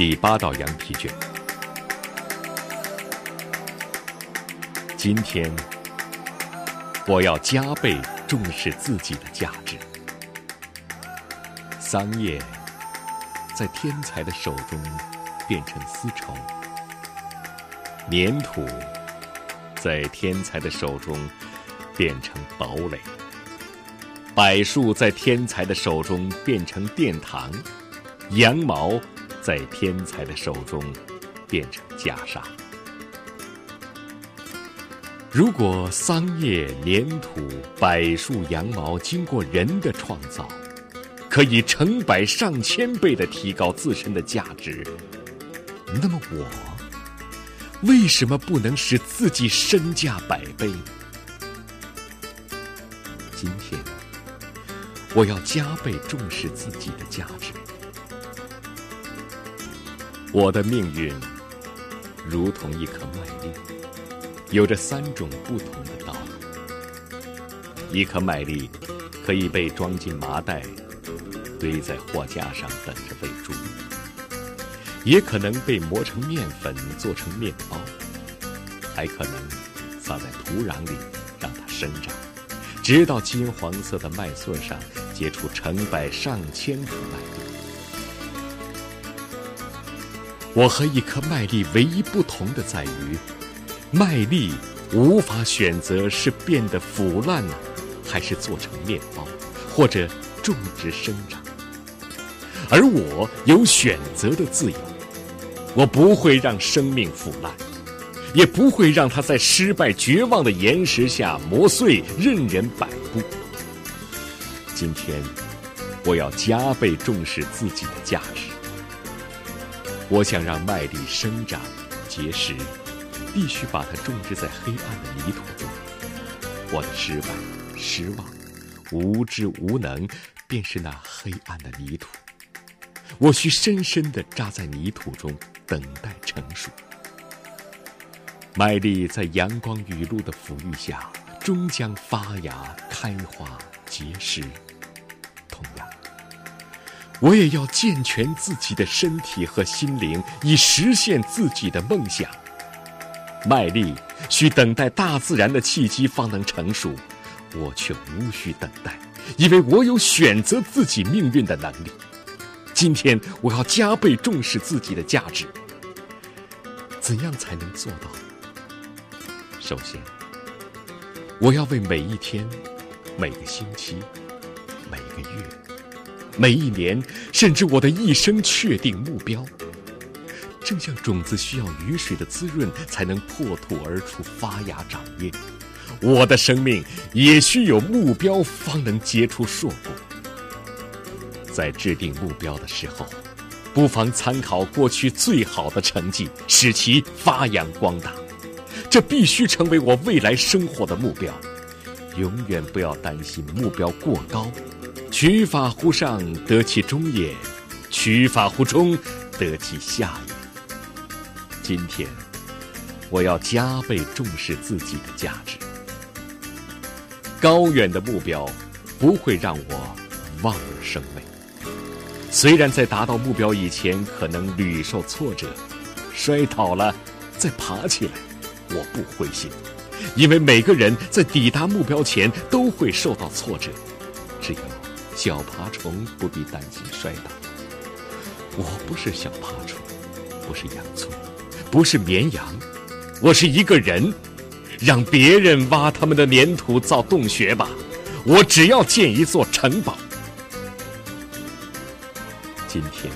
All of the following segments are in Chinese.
第八道羊皮卷。今天，我要加倍重视自己的价值。桑叶在天才的手中变成丝绸，粘土在天才的手中变成堡垒，柏树在天才的手中变成殿堂，羊毛。在天才的手中变成袈裟。如果桑叶、粘土、柏树、羊毛经过人的创造，可以成百上千倍的提高自身的价值，那么我为什么不能使自己身价百倍呢？今天，我要加倍重视自己的价值。我的命运如同一颗麦粒，有着三种不同的道路。一颗麦粒可以被装进麻袋，堆在货架上等着喂猪；也可能被磨成面粉做成面包；还可能撒在土壤里让它生长，直到金黄色的麦穗上结出成百上千颗麦粒。我和一颗麦粒唯一不同的在于，麦粒无法选择是变得腐烂呢，还是做成面包，或者种植生长。而我有选择的自由，我不会让生命腐烂，也不会让它在失败绝望的岩石下磨碎，任人摆布。今天，我要加倍重视自己的价值。我想让麦粒生长结实，必须把它种植在黑暗的泥土中。我的失败、失望、无知、无能，便是那黑暗的泥土。我需深深地扎在泥土中，等待成熟。麦粒在阳光雨露的抚育下，终将发芽、开花、结实。同样。我也要健全自己的身体和心灵，以实现自己的梦想。麦粒需等待大自然的契机方能成熟，我却无需等待，因为我有选择自己命运的能力。今天我要加倍重视自己的价值。怎样才能做到？首先，我要为每一天、每个星期、每个月。每一年，甚至我的一生，确定目标。正像种子需要雨水的滋润才能破土而出、发芽长叶，我的生命也需有目标方能结出硕果。在制定目标的时候，不妨参考过去最好的成绩，使其发扬光大。这必须成为我未来生活的目标。永远不要担心目标过高。取法乎上，得其中也；取法乎中，得其下也。今天，我要加倍重视自己的价值。高远的目标不会让我望而生畏。虽然在达到目标以前可能屡受挫折，摔倒了再爬起来，我不灰心，因为每个人在抵达目标前都会受到挫折，只有。小爬虫不必担心摔倒。我不是小爬虫，不是洋葱，不是绵羊，我是一个人。让别人挖他们的粘土造洞穴吧，我只要建一座城堡。今天，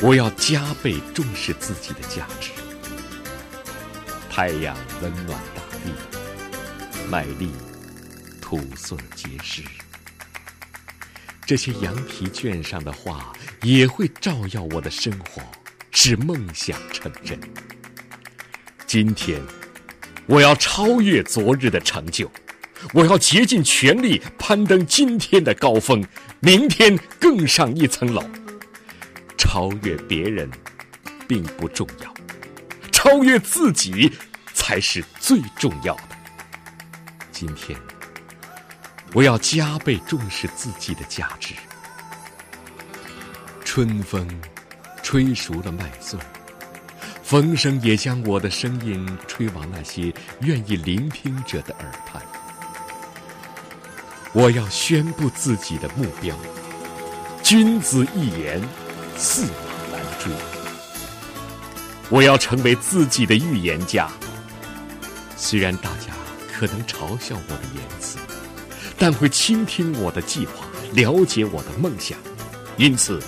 我要加倍重视自己的价值。太阳温暖大地，麦粒土色结实。这些羊皮卷上的话也会照耀我的生活，使梦想成真。今天，我要超越昨日的成就，我要竭尽全力攀登今天的高峰，明天更上一层楼。超越别人并不重要，超越自己才是最重要的。今天。我要加倍重视自己的价值。春风吹熟了麦穗，风声也将我的声音吹往那些愿意聆听者的耳畔。我要宣布自己的目标：君子一言，驷马难追。我要成为自己的预言家。虽然大家可能嘲笑我的言辞，但会倾听我的计划，了解我的梦想。因此，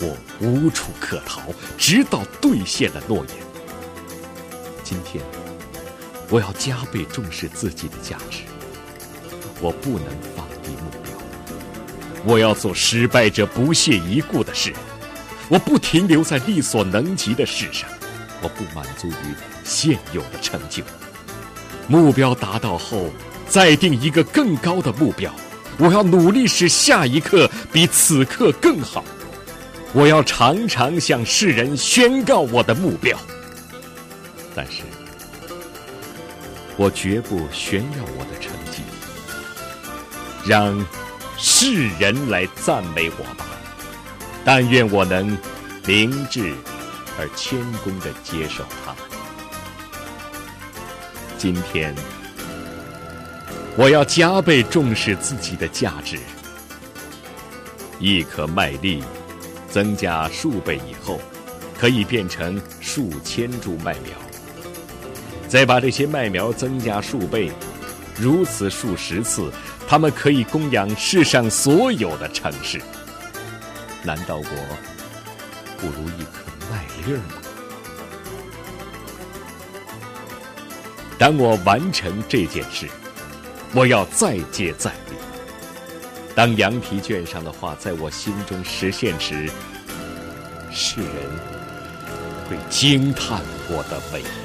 我无处可逃，直到兑现了诺言。今天，我要加倍重视自己的价值。我不能放低目标，我要做失败者不屑一顾的事。我不停留在力所能及的事上，我不满足于现有的成就。目标达到后，再定一个更高的目标。我要努力使下一刻比此刻更好。我要常常向世人宣告我的目标，但是，我绝不炫耀我的成绩。让世人来赞美我吧，但愿我能明智而谦恭地接受它。今天，我要加倍重视自己的价值。一颗麦粒增加数倍以后，可以变成数千株麦苗，再把这些麦苗增加数倍，如此数十次。它们可以供养世上所有的城市。难道我不如一颗麦粒儿吗？当我完成这件事，我要再接再厉。当羊皮卷上的话在我心中实现时，世人会惊叹我的伟大。